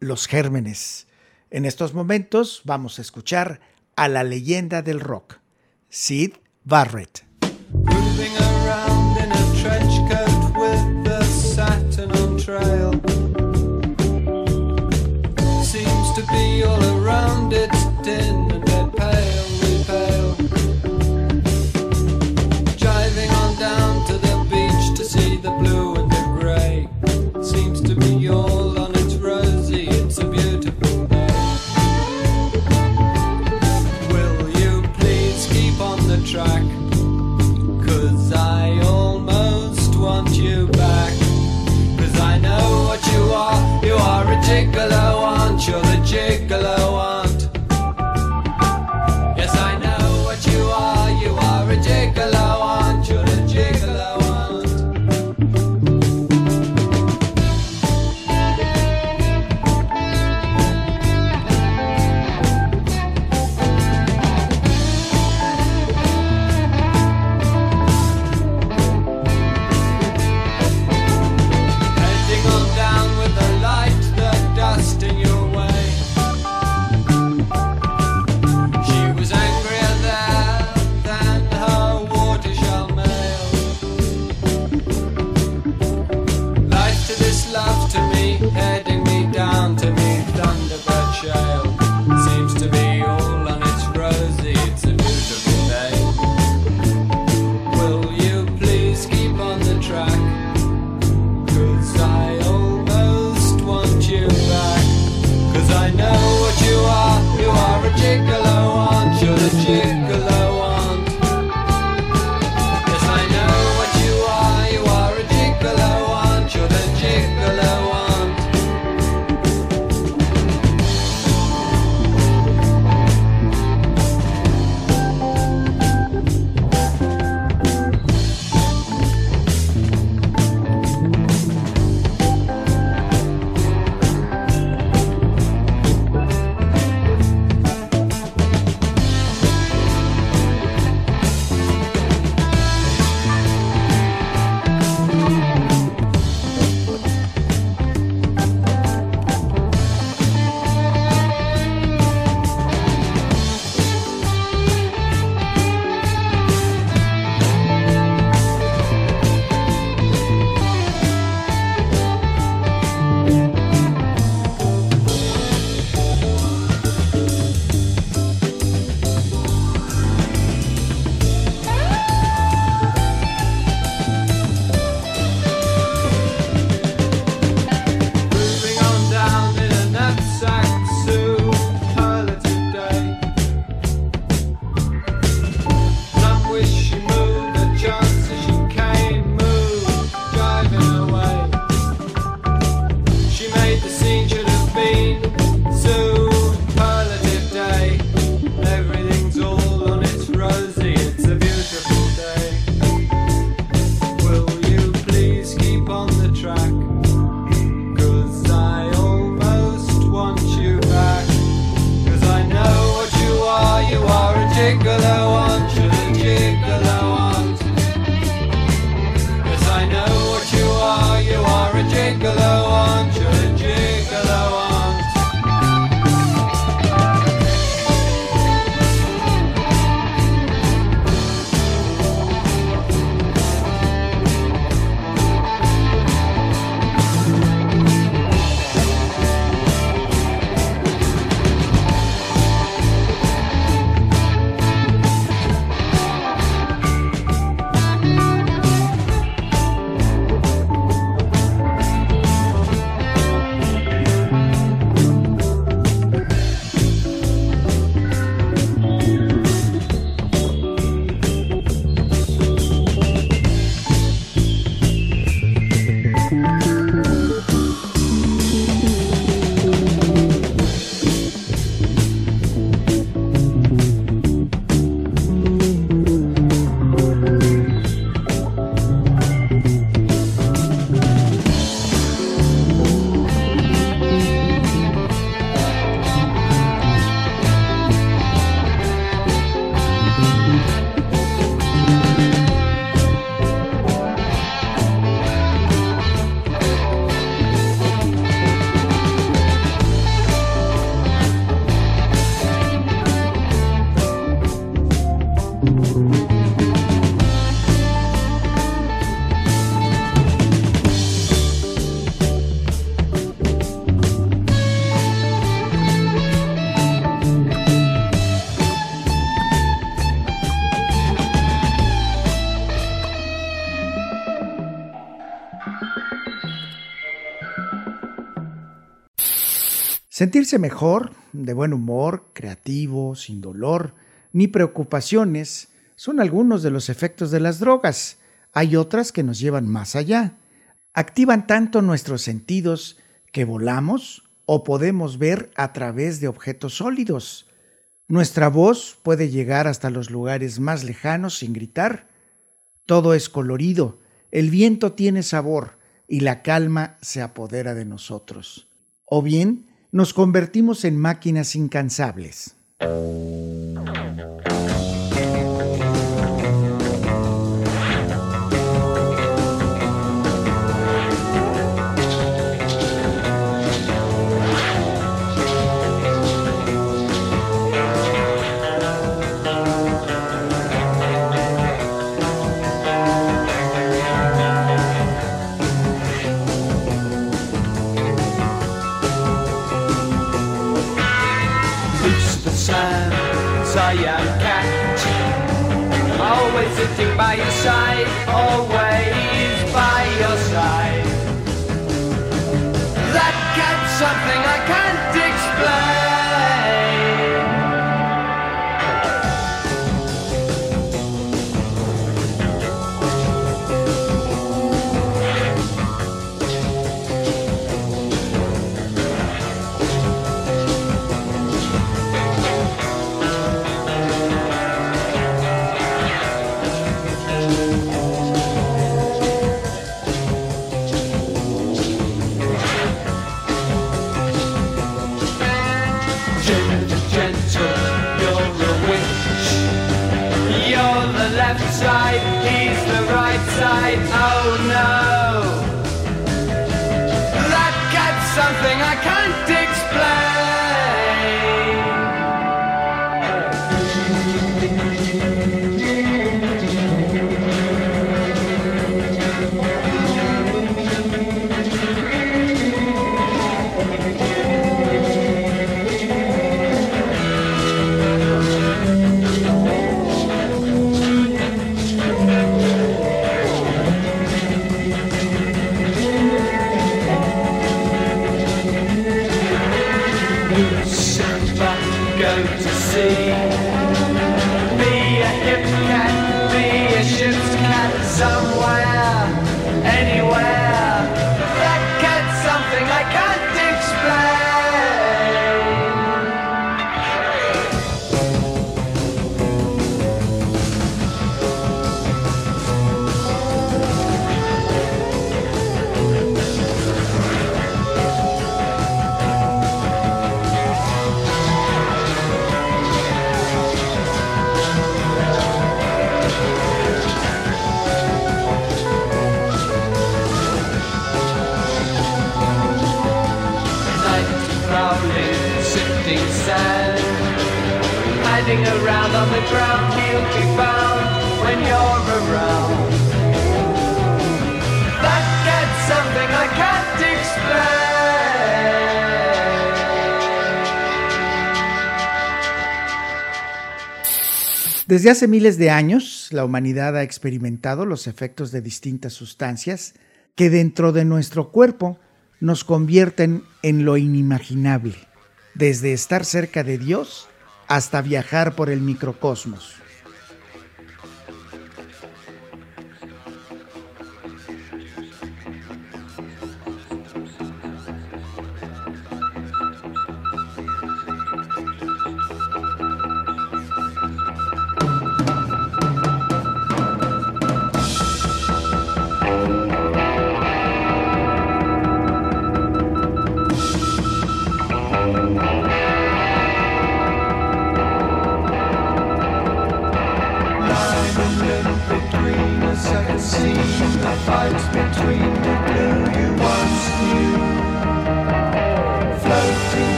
los gérmenes. En estos momentos vamos a escuchar a la leyenda del rock, Sid Barrett. Sentirse mejor, de buen humor, creativo, sin dolor, ni preocupaciones, son algunos de los efectos de las drogas. Hay otras que nos llevan más allá. Activan tanto nuestros sentidos que volamos o podemos ver a través de objetos sólidos. Nuestra voz puede llegar hasta los lugares más lejanos sin gritar. Todo es colorido, el viento tiene sabor y la calma se apodera de nosotros. O bien nos convertimos en máquinas incansables. Side, Around on the ground, be found when you're around. Desde hace miles de años, la humanidad ha experimentado los efectos de distintas sustancias que dentro de nuestro cuerpo nos convierten en lo inimaginable, desde estar cerca de Dios hasta viajar por el microcosmos.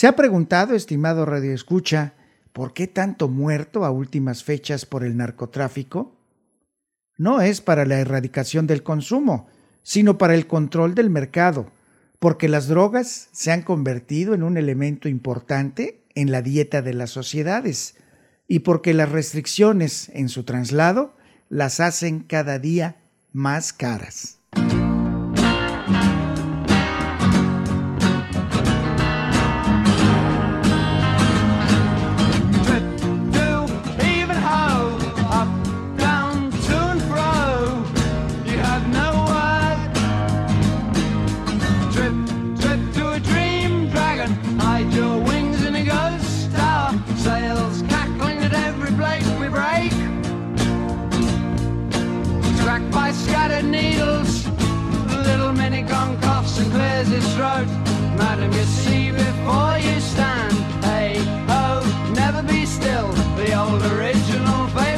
¿Se ha preguntado, estimado Radio Escucha, por qué tanto muerto a últimas fechas por el narcotráfico? No es para la erradicación del consumo, sino para el control del mercado, porque las drogas se han convertido en un elemento importante en la dieta de las sociedades y porque las restricciones en su traslado las hacen cada día más caras. Clears his throat. Madam, you see before you stand. Hey ho, never be still. The old original favorite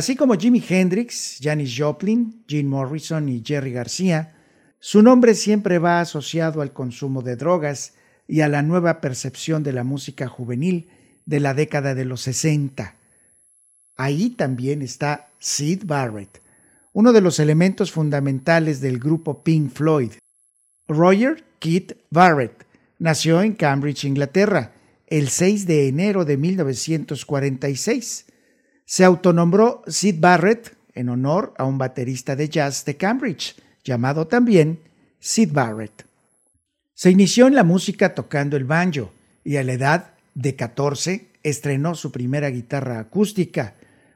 Así como Jimi Hendrix, Janis Joplin, Jim Morrison y Jerry García, su nombre siempre va asociado al consumo de drogas y a la nueva percepción de la música juvenil de la década de los 60. Ahí también está Sid Barrett, uno de los elementos fundamentales del grupo Pink Floyd. Roger Keith Barrett nació en Cambridge, Inglaterra, el 6 de enero de 1946. Se autonombró Sid Barrett en honor a un baterista de jazz de Cambridge, llamado también Sid Barrett. Se inició en la música tocando el banjo y a la edad de 14 estrenó su primera guitarra acústica.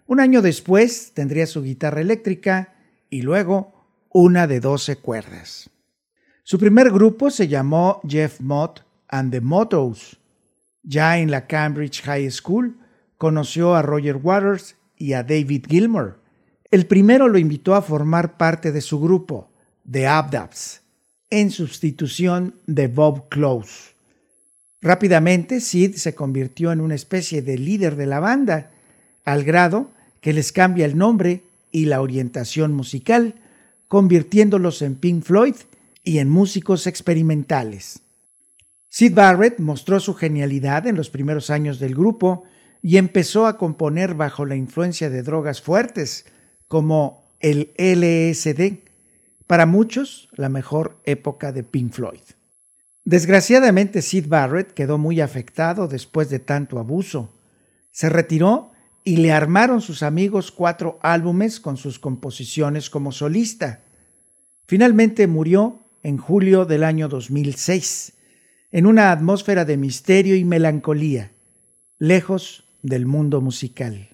Un año después tendría su guitarra eléctrica y luego una de 12 cuerdas. Su primer grupo se llamó Jeff Mott and the Mottos. Ya en la Cambridge High School conoció a Roger Waters y a David Gilmour. El primero lo invitó a formar parte de su grupo, The Abdabs, en sustitución de Bob Close. Rápidamente, Sid se convirtió en una especie de líder de la banda, al grado que les cambia el nombre y la orientación musical, convirtiéndolos en Pink Floyd y en músicos experimentales. Sid Barrett mostró su genialidad en los primeros años del grupo y empezó a componer bajo la influencia de drogas fuertes, como el LSD, para muchos la mejor época de Pink Floyd. Desgraciadamente Sid Barrett quedó muy afectado después de tanto abuso. Se retiró y le armaron sus amigos cuatro álbumes con sus composiciones como solista. Finalmente murió en julio del año 2006, en una atmósfera de misterio y melancolía, lejos del mundo musical.